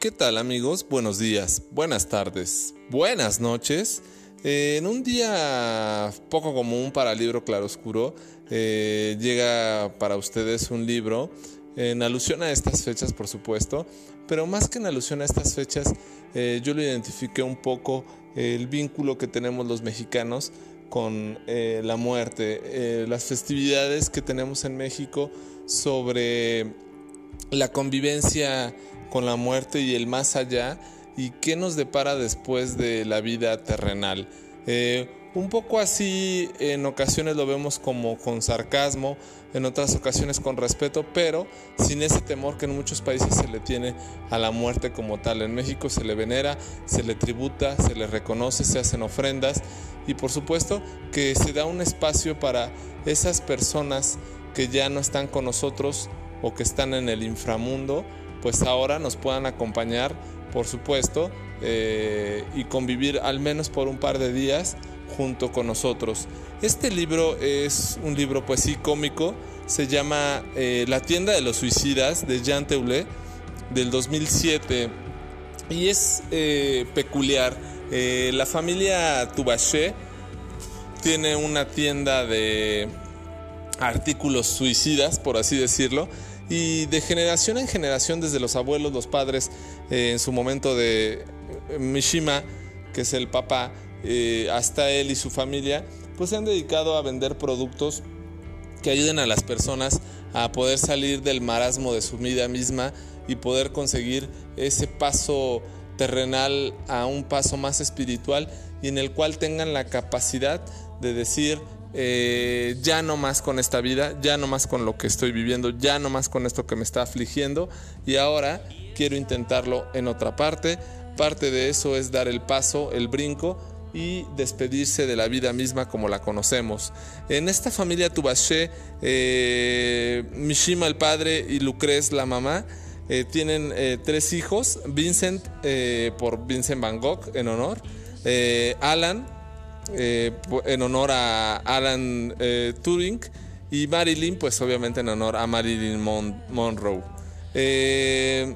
¿qué tal amigos? Buenos días, buenas tardes, buenas noches. Eh, en un día poco común para el libro Claroscuro, eh, llega para ustedes un libro en alusión a estas fechas, por supuesto, pero más que en alusión a estas fechas, eh, yo lo identifiqué un poco el vínculo que tenemos los mexicanos con la muerte, las festividades que tenemos en México sobre la convivencia con la muerte y el más allá y qué nos depara después de la vida terrenal. Eh, un poco así en ocasiones lo vemos como con sarcasmo, en otras ocasiones con respeto, pero sin ese temor que en muchos países se le tiene a la muerte como tal. En México se le venera, se le tributa, se le reconoce, se hacen ofrendas y por supuesto que se da un espacio para esas personas que ya no están con nosotros o que están en el inframundo, pues ahora nos puedan acompañar, por supuesto, eh, y convivir al menos por un par de días junto con nosotros. Este libro es un libro pues sí cómico, se llama eh, La tienda de los suicidas de Jean Teulé del 2007 y es eh, peculiar. la familia Tubaché tiene una tienda de artículos suicidas, por así decirlo, y de generación en generación, desde los abuelos, los padres, eh, en su momento de eh, Mishima, que es el papá, eh, hasta él y su familia, pues se han dedicado a vender productos que ayuden a las personas a poder salir del marasmo de su vida misma y poder conseguir ese paso terrenal a un paso más espiritual y en el cual tengan la capacidad de decir eh, ya no más con esta vida, ya no más con lo que estoy viviendo, ya no más con esto que me está afligiendo y ahora quiero intentarlo en otra parte. Parte de eso es dar el paso, el brinco y despedirse de la vida misma como la conocemos. En esta familia Tubaché, eh, Mishima el padre y Lucrez la mamá, eh, tienen tres hijos, Vincent por Vincent Van Gogh en honor, Alan eh, en honor a Alan eh, Turing y Marilyn, pues obviamente en honor a Marilyn Monroe. Eh,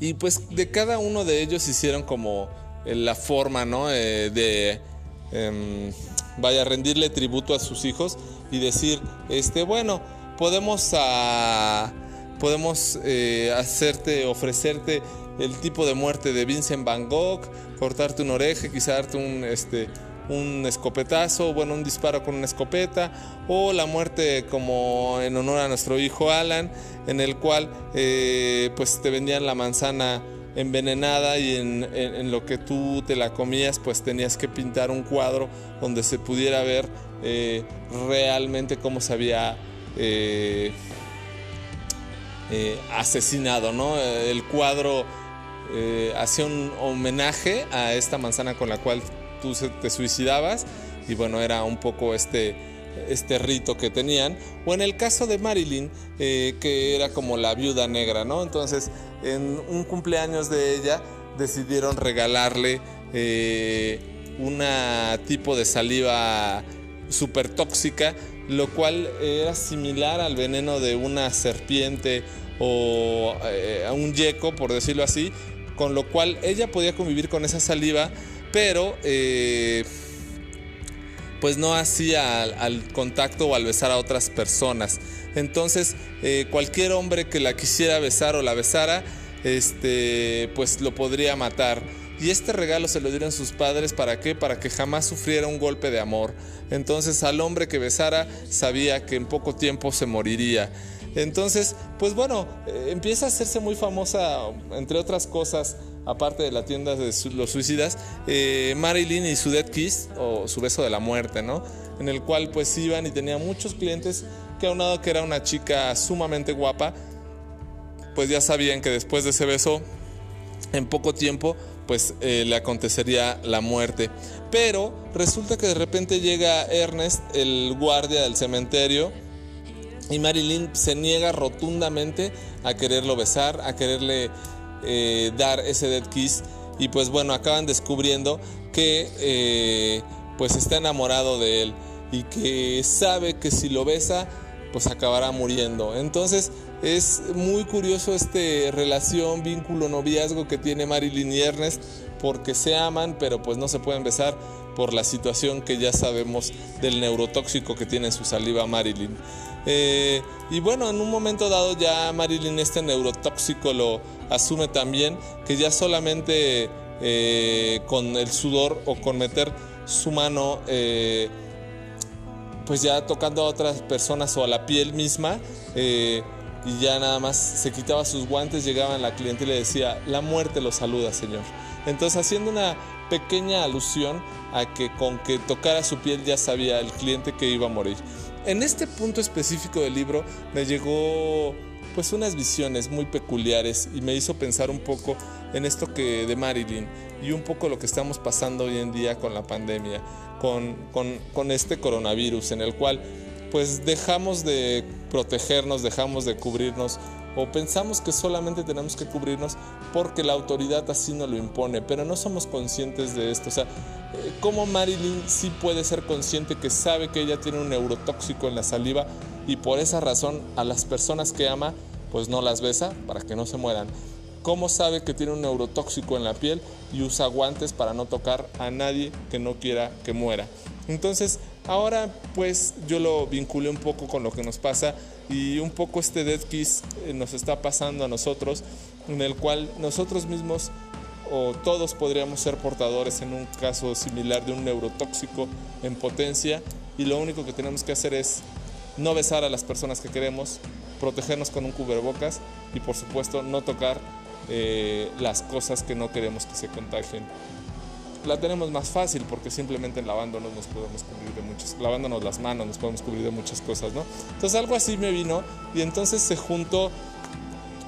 y pues de cada uno de ellos hicieron como la forma, ¿no? de, em, vaya, rendirle tributo a sus hijos y decir, este, bueno, podemos, a, podemos hacerte, ofrecerte el tipo de muerte de Vincent Van Gogh, cortarte una oreja, quizá darte un, este, un escopetazo, bueno, un disparo con una escopeta, o la muerte como en honor a nuestro hijo Alan, en el cual eh, pues te vendían la manzana envenenada y en, lo que tú te la comías pues tenías que pintar un cuadro donde se pudiera ver eh, realmente cómo se había eh, asesinado, ¿no? El cuadro eh, hacía un homenaje a esta manzana con la cual tú te suicidabas y bueno, era un poco este, este rito que tenían. O en el caso de Marilyn, eh, que era como la viuda negra, ¿no? Entonces, en un cumpleaños de ella decidieron regalarle eh, una tipo de saliva súper tóxica, lo cual era similar al veneno de una serpiente o a un yeco, por decirlo así, con lo cual ella podía convivir con esa saliva, pero eh, pues no hacía al, contacto o al besar a otras personas. Entonces, eh, cualquier hombre que la quisiera besar o la besara, este, pues lo podría matar. Y este regalo se lo dieron sus padres para qué? Para que jamás sufriera un golpe de amor. Entonces al hombre que besara sabía que en poco tiempo se moriría. Entonces, pues bueno, eh, empieza a hacerse muy famosa, entre otras cosas, aparte de la tienda de los suicidas, eh, Marilyn y su Dead Kiss, o su beso de la muerte, ¿no? En el cual pues iban y tenía muchos clientes que aunado que era una chica sumamente guapa, pues ya sabían que después de ese beso, en poco tiempo, pues eh, le acontecería la muerte. Pero resulta que de repente llega Ernest, el guardia del cementerio, y Marilyn se niega rotundamente a quererlo besar, a quererle eh, dar ese dead kiss. Y pues bueno, acaban descubriendo que eh, pues está enamorado de él y que sabe que si lo besa pues acabará muriendo. Entonces es muy curioso este relación, vínculo, noviazgo que tiene Marilyn y Ernest porque se aman, pero pues no se pueden besar por la situación que ya sabemos del neurotóxico que tiene en su saliva Marilyn. Eh, y bueno, en un momento dado ya Marilyn este neurotóxico lo asume también, que ya solamente eh, con el sudor o con meter su mano, eh, pues ya tocando a otras personas o a la piel misma, y ya nada más se quitaba sus guantes, llegaba la cliente y le decía, la muerte lo saluda, señor. Entonces haciendo una pequeña alusión a que con que tocara su piel ya sabía el cliente que iba a morir. En este punto específico del libro me llegó pues unas visiones muy peculiares y me hizo pensar un poco en esto que de Marilyn y un poco lo que estamos pasando hoy en día con la pandemia, con, con, este coronavirus en el cual pues dejamos de protegernos, dejamos de cubrirnos o pensamos que solamente tenemos que cubrirnos porque la autoridad así nos lo impone, pero no somos conscientes de esto. O sea, eh, ¿cómo Marilyn sí puede ser consciente que sabe que ella tiene un neurotóxico en la saliva y por esa razón a las personas que ama pues no las besa para que no se mueran? ¿Cómo sabe que tiene un neurotóxico en la piel y usa guantes para no tocar a nadie que no quiera que muera? Entonces, ahora pues yo lo vinculé un poco con lo que nos pasa y un poco este Dead Kiss eh, nos está pasando a nosotros, en el cual nosotros mismos o todos podríamos ser portadores en un caso similar de un neurotóxico en potencia y lo único que tenemos que hacer es no besar a las personas que queremos, protegernos con un cubrebocas y por supuesto no tocar eh, las cosas que no queremos que se contagien la tenemos más fácil porque simplemente lavándonos nos podemos cubrir de muchas, lavándonos las manos nos podemos cubrir de muchas cosas, ¿no? Entonces algo así me vino y entonces se juntó,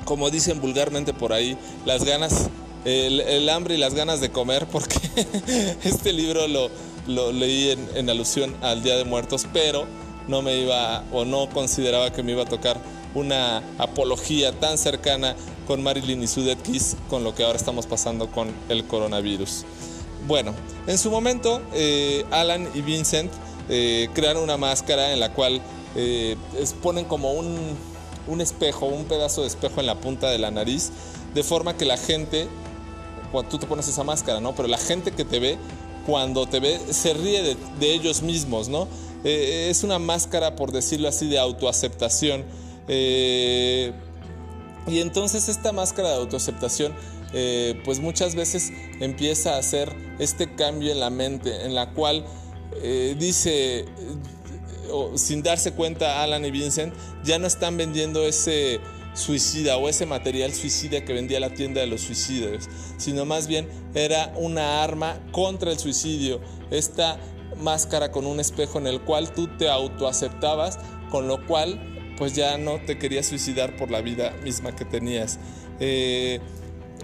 como dicen vulgarmente por ahí, las ganas, el, hambre y las ganas de comer, porque este libro lo, leí en, en, alusión al Día de Muertos, pero no me iba o no consideraba que me iba a tocar una apología tan cercana con Marilyn y su Dead Kiss con lo que ahora estamos pasando con el coronavirus. Bueno, en su momento eh, Alan y Vincent eh, crearon una máscara en la cual eh, ponen como un, un, espejo, un pedazo de espejo en la punta de la nariz, de forma que la gente, cuando tú te pones esa máscara, ¿no? Pero la gente que te ve, cuando te ve, se ríe de, de ellos mismos, ¿no? es una máscara, por decirlo así, de autoaceptación. Y entonces esta máscara de autoaceptación eh, pues muchas veces empieza a hacer este cambio en la mente, en la cual eh, dice, sin darse cuenta Alan y Vincent, ya no están vendiendo ese suicida o ese material suicida que vendía la tienda de los suicidios, sino más bien era una arma contra el suicidio, esta máscara con un espejo en el cual tú te autoaceptabas, con lo cual pues ya no te querías suicidar por la vida misma que tenías. Eh,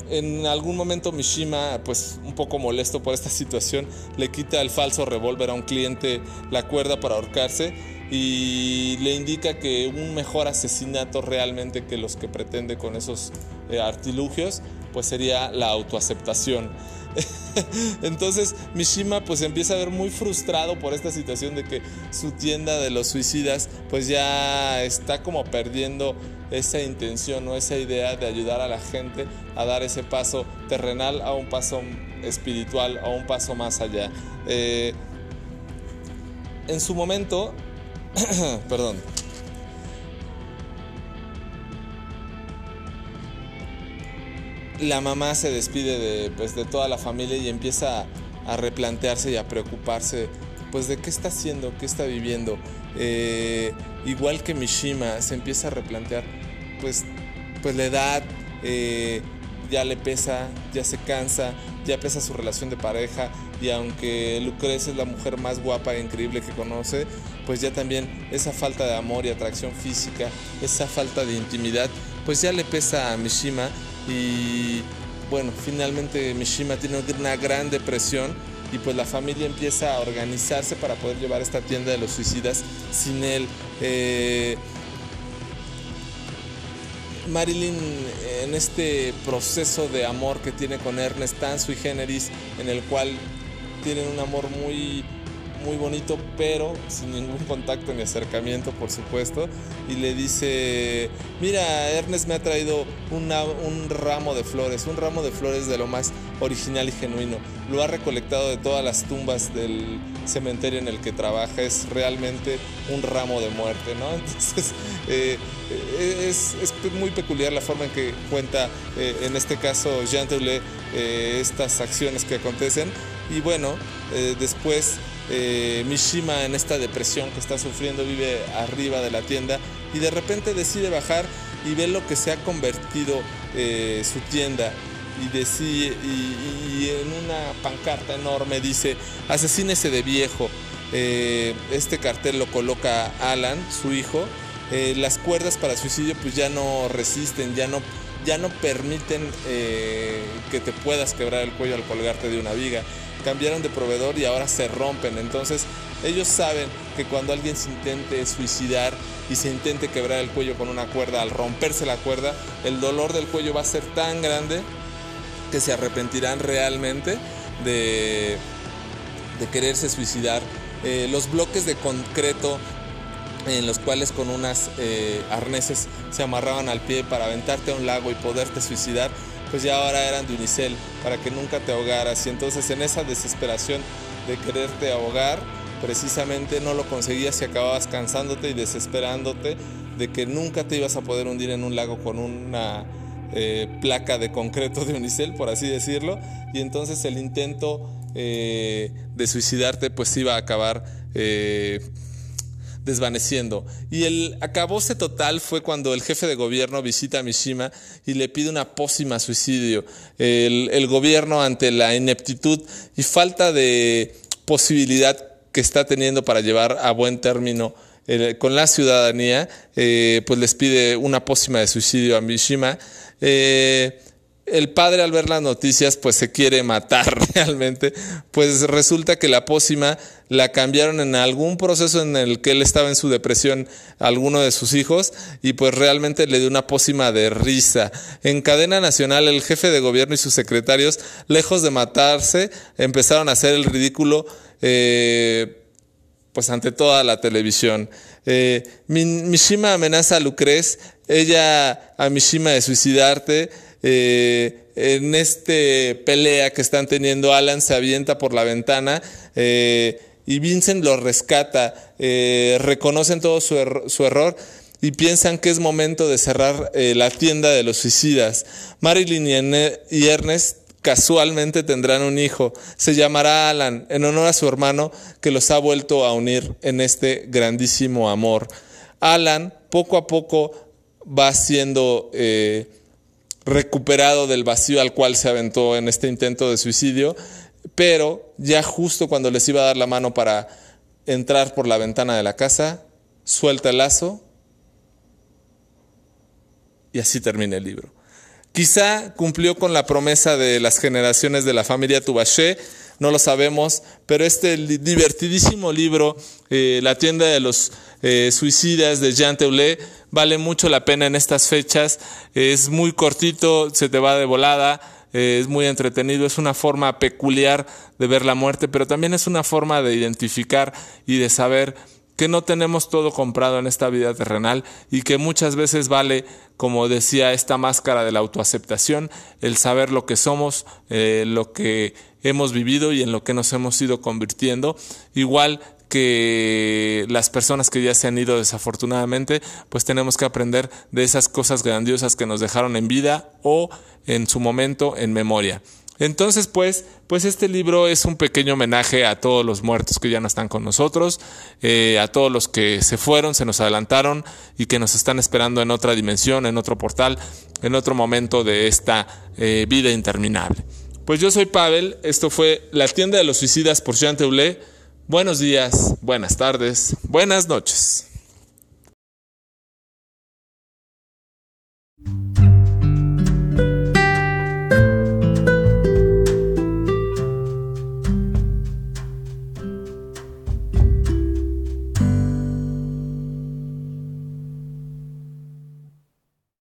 en algún momento Mishima, pues un poco molesto por esta situación, le quita el falso revólver a un cliente la cuerda para ahorcarse y le indica que un mejor asesinato realmente que los que pretende con esos eh, artilugios, pues sería la autoaceptación. Entonces Mishima pues empieza a ver muy frustrado por esta situación de que su tienda de los suicidas pues ya está como perdiendo esa intención o esa idea de ayudar a la gente a dar ese paso terrenal a un paso espiritual, a un paso más allá. Eh, en su momento, perdón, la mamá se despide de, pues, de toda la familia y empieza a, replantearse y a preocuparse pues de qué está haciendo, qué está viviendo. Eh, igual que Mishima se empieza a replantear pues, pues la edad eh, ya le pesa, ya se cansa, ya pesa su relación de pareja y aunque Lucrecia es la mujer más guapa e increíble que conoce, pues ya también esa falta de amor y atracción física, esa falta de intimidad, pues ya le pesa a Mishima y bueno, finalmente Mishima tiene una gran depresión y pues la familia empieza a organizarse para poder llevar esta tienda de los suicidas sin él. Eh, Marilyn en este proceso de amor que tiene con Ernest tan sui generis, en el cual tienen un amor muy, muy bonito, pero sin ningún contacto ni acercamiento, por supuesto. Y le dice, mira, Ernest me ha traído un ramo de flores, un ramo de flores de lo más original y genuino. Lo ha recolectado de todas las tumbas del cementerio en el que trabaja. Es realmente un ramo de muerte, ¿no? Entonces, eh, eh, es, muy peculiar la forma en que cuenta, eh, en este caso, Jean Toulet, estas acciones que acontecen. Y bueno, después Mishima en esta depresión que está sufriendo vive arriba de la tienda y de repente decide bajar y ve lo que se ha convertido su tienda y, decide, y, en una pancarta enorme dice, asesínese de viejo. Eh, este cartel lo coloca Alan, su hijo. Eh, las cuerdas para suicidio pues ya no resisten, ya no, ya no permiten eh, que te puedas quebrar el cuello al colgarte de una viga. Cambiaron de proveedor y ahora se rompen. Entonces ellos saben que cuando alguien se intente suicidar y se intente quebrar el cuello con una cuerda, al romperse la cuerda, el dolor del cuello va a ser tan grande que se arrepentirán realmente de, de quererse suicidar. Eh, los bloques de concreto en los cuales con unas eh, arneses se amarraban al pie para aventarte a un lago y poderte suicidar, pues ya ahora eran de unicel para que nunca te ahogaras. Y entonces en esa desesperación de quererte ahogar, precisamente no lo conseguías y acababas cansándote y desesperándote de que nunca te ibas a poder hundir en un lago con una eh, placa de concreto de unicel, por así decirlo, y entonces el intento eh, de suicidarte pues iba a acabar eh, desvaneciendo. Y el acabose total fue cuando el jefe de gobierno visita a Mishima y le pide una pócima suicidio. El, gobierno ante la ineptitud y falta de posibilidad que está teniendo para llevar a buen término con la ciudadanía, pues les pide una pócima de suicidio a Mishima eh, el padre al ver las noticias pues se quiere matar realmente, pues resulta que la pócima la cambiaron en algún proceso en el que él estaba en su depresión a alguno de sus hijos y pues realmente le dio una pócima de risa. En cadena nacional el jefe de gobierno y sus secretarios, lejos de matarse, empezaron a hacer el ridículo eh, pues ante toda la televisión. Eh, Mishima amenaza a Lucrez ella a Mishima de suicidarte. Eh, en este pelea que están teniendo, Alan se avienta por la ventana eh, y Vincent lo rescata. Reconocen todo su, error y piensan que es momento de cerrar la tienda de los suicidas. Marilyn y Ernest casualmente tendrán un hijo. Se llamará Alan en honor a su hermano que los ha vuelto a unir en este grandísimo amor. Alan poco a poco va siendo eh, recuperado del vacío al cual se aventó en este intento de suicidio, pero ya justo cuando les iba a dar la mano para entrar por la ventana de la casa, suelta el lazo y así termina el libro. Quizá cumplió con la promesa de las generaciones de la familia Tubaché, no lo sabemos, pero este divertidísimo libro, eh, La tienda de los eh, suicidas de Jean Teulé, vale mucho la pena en estas fechas. Es muy cortito, se te va de volada, eh, es muy entretenido, es una forma peculiar de ver la muerte, pero también es una forma de identificar y de saber que no tenemos todo comprado en esta vida terrenal y que muchas veces vale, como decía esta máscara de la autoaceptación, el saber lo que somos, eh, lo que hemos vivido y en lo que nos hemos ido convirtiendo. Igual que las personas que ya se han ido desafortunadamente, pues tenemos que aprender de esas cosas grandiosas que nos dejaron en vida o en su momento en memoria. Entonces, pues, pues este libro es un pequeño homenaje a todos los muertos que ya no están con nosotros, eh, a todos los que se fueron, se nos adelantaron y que nos están esperando en otra dimensión, en otro portal, en otro momento de esta eh, vida interminable. Pues yo soy Pavel, esto fue La tienda de los suicidas por Jean Teulé. Buenos días, buenas tardes, buenas noches.